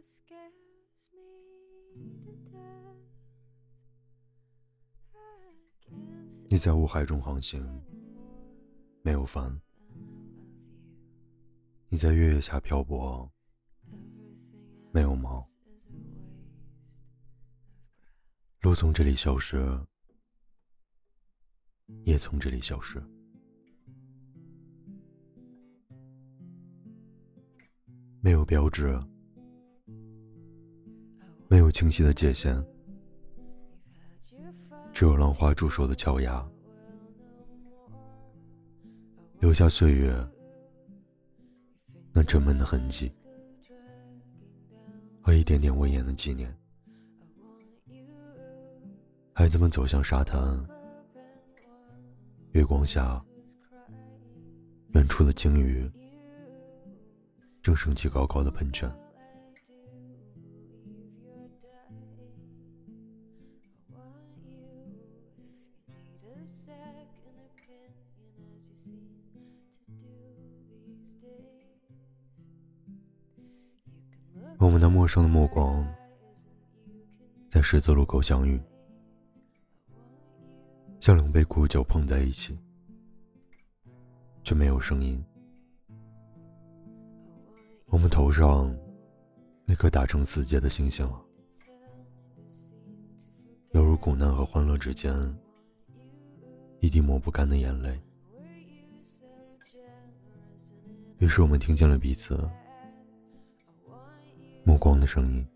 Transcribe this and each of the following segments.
scares me 你在雾海中航行，没有帆；你在月月下漂泊，没有锚。路从这里消失，也从这里消失。没有标志，没有清晰的界限，只有浪花驻守的桥崖，留下岁月那沉闷的痕迹和一点点威严的纪念。孩子们走向沙滩，月光下，远处的鲸鱼正升起高高的喷泉。生的目光，在十字路口相遇，像两杯苦酒碰在一起，却没有声音。我们头上那颗打成死结的星星啊，犹如苦难和欢乐之间一滴抹不干的眼泪。于是我们听见了彼此目光的声音。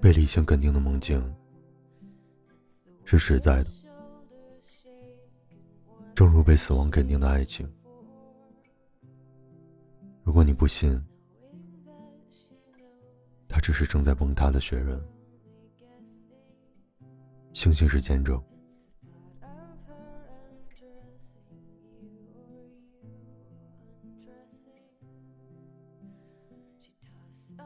被理性肯定的梦境是实在的，正如被死亡肯定的爱情。如果你不信，它只是正在崩塌的雪人，星星是见证。把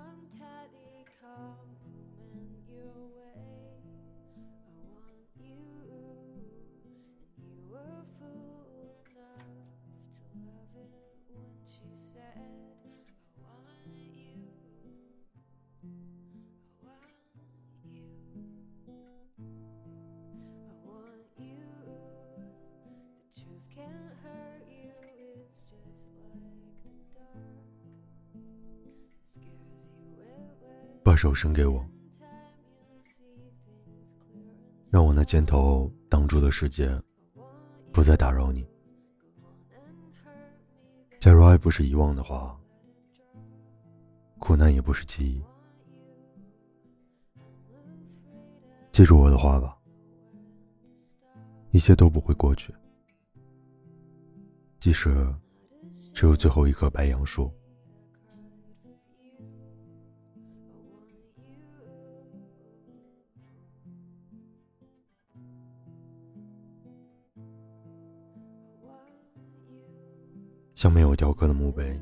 手伸给我，让我那肩头挡住的世界不再打扰你。假如爱不是遗忘的话，苦难也不是记忆。记住我的话吧，一切都不会过去，即使只有最后一棵白杨树。像没有雕刻的墓碑，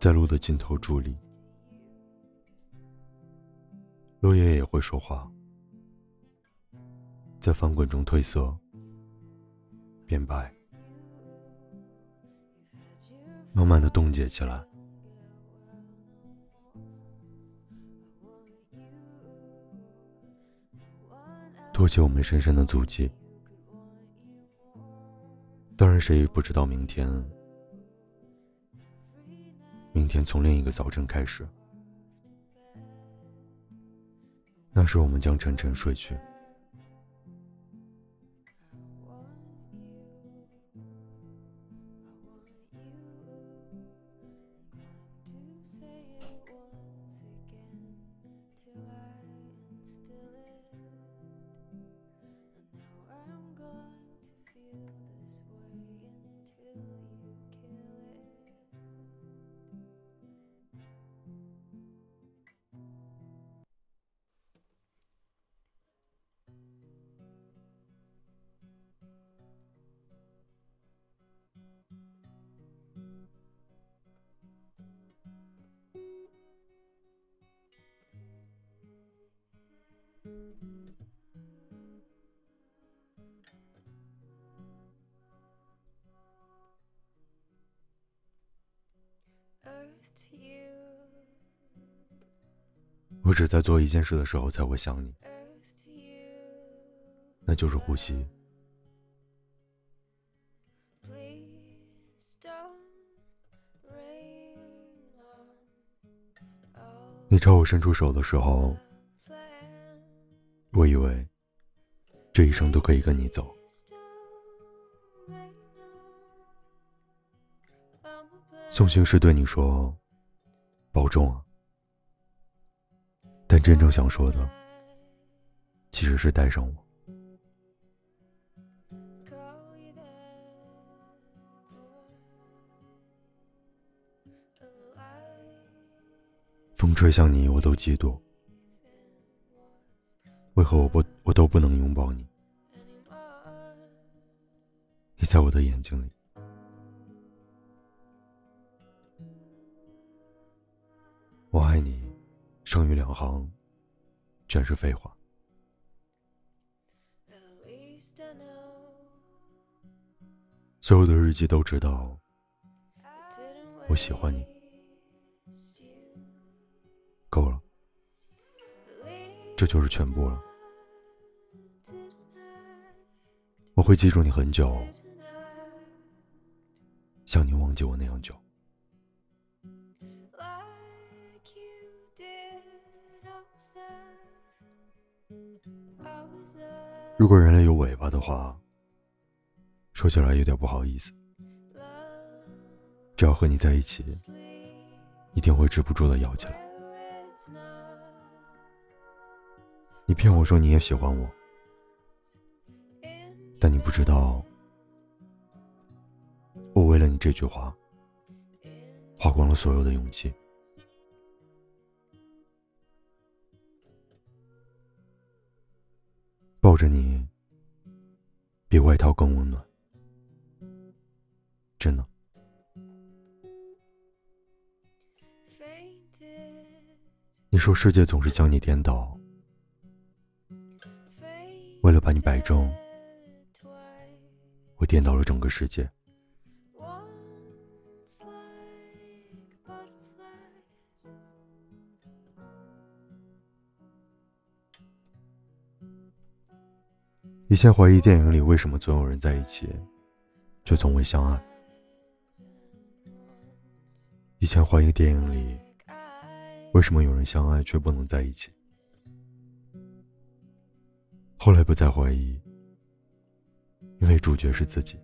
在路的尽头伫立。落叶也会说话，在翻滚中褪色、变白，慢慢的冻结起来。托起我们深深的足迹。当然，谁也不知道明天。明天从另一个早晨开始，那时我们将沉沉睡去。Thank 我只在做一件事的时候才会想你，那就是呼吸。你朝我伸出手的时候，我以为这一生都可以跟你走。送行时对你说：“保重啊。”但真正想说的，其实是带上我。风吹向你，我都嫉妒。为何我不，我都不能拥抱你？你在我的眼睛里。我爱你，剩余两行，全是废话。所有的日记都知道，我喜欢你，够了，这就是全部了。我会记住你很久，像你忘记我那样久。如果人类有尾巴的话，说起来有点不好意思。只要和你在一起，一定会止不住的摇起来。你骗我说你也喜欢我，但你不知道，我为了你这句话，花光了所有的勇气。抱着你，比外套更温暖，真的。你说世界总是将你颠倒，为了把你摆正，我颠倒了整个世界。以前怀疑电影里为什么总有人在一起，却从未相爱。以前怀疑电影里为什么有人相爱却不能在一起。后来不再怀疑，因为主角是自己。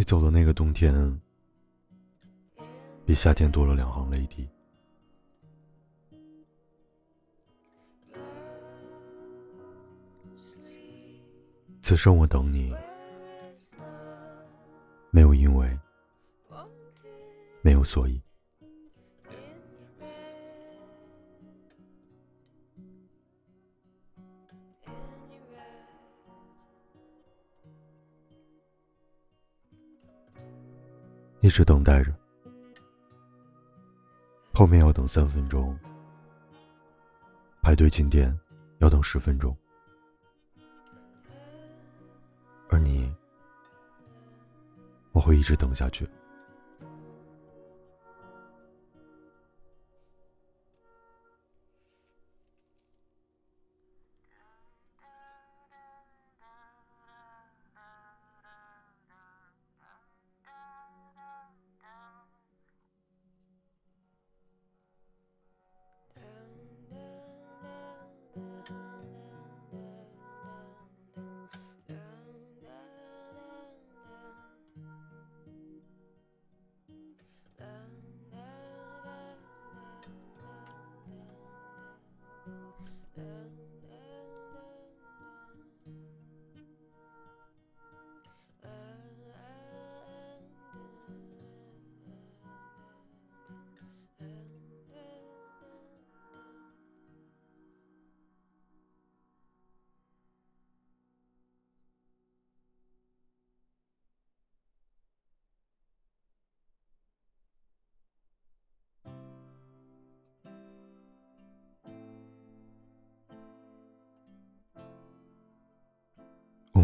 你走的那个冬天，比夏天多了两行泪滴。此生我等你，没有因为，没有所以。一直等待着，后面要等三分钟，排队进店要等十分钟，而你，我会一直等下去。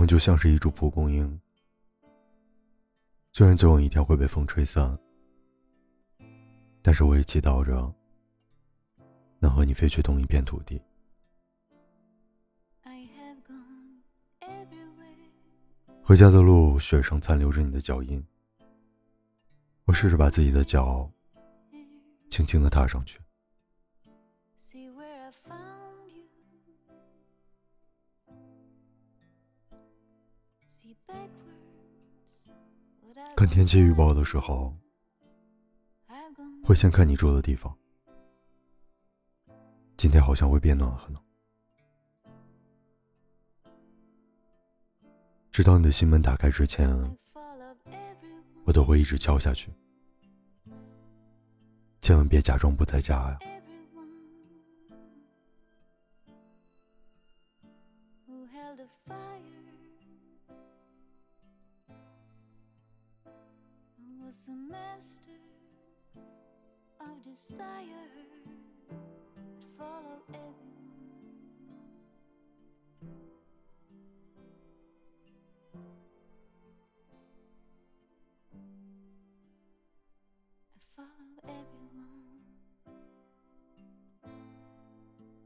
们就像是一株蒲公英，虽然总有一天会被风吹散，但是我也祈祷着能和你飞去同一片土地。回家的路，雪上残留着你的脚印。我试着把自己的脚轻轻的踏上去。看天气预报的时候，会先看你住的地方。今天好像会变暖和呢。直到你的心门打开之前，我都会一直敲下去。千万别假装不在家呀 semester of desire.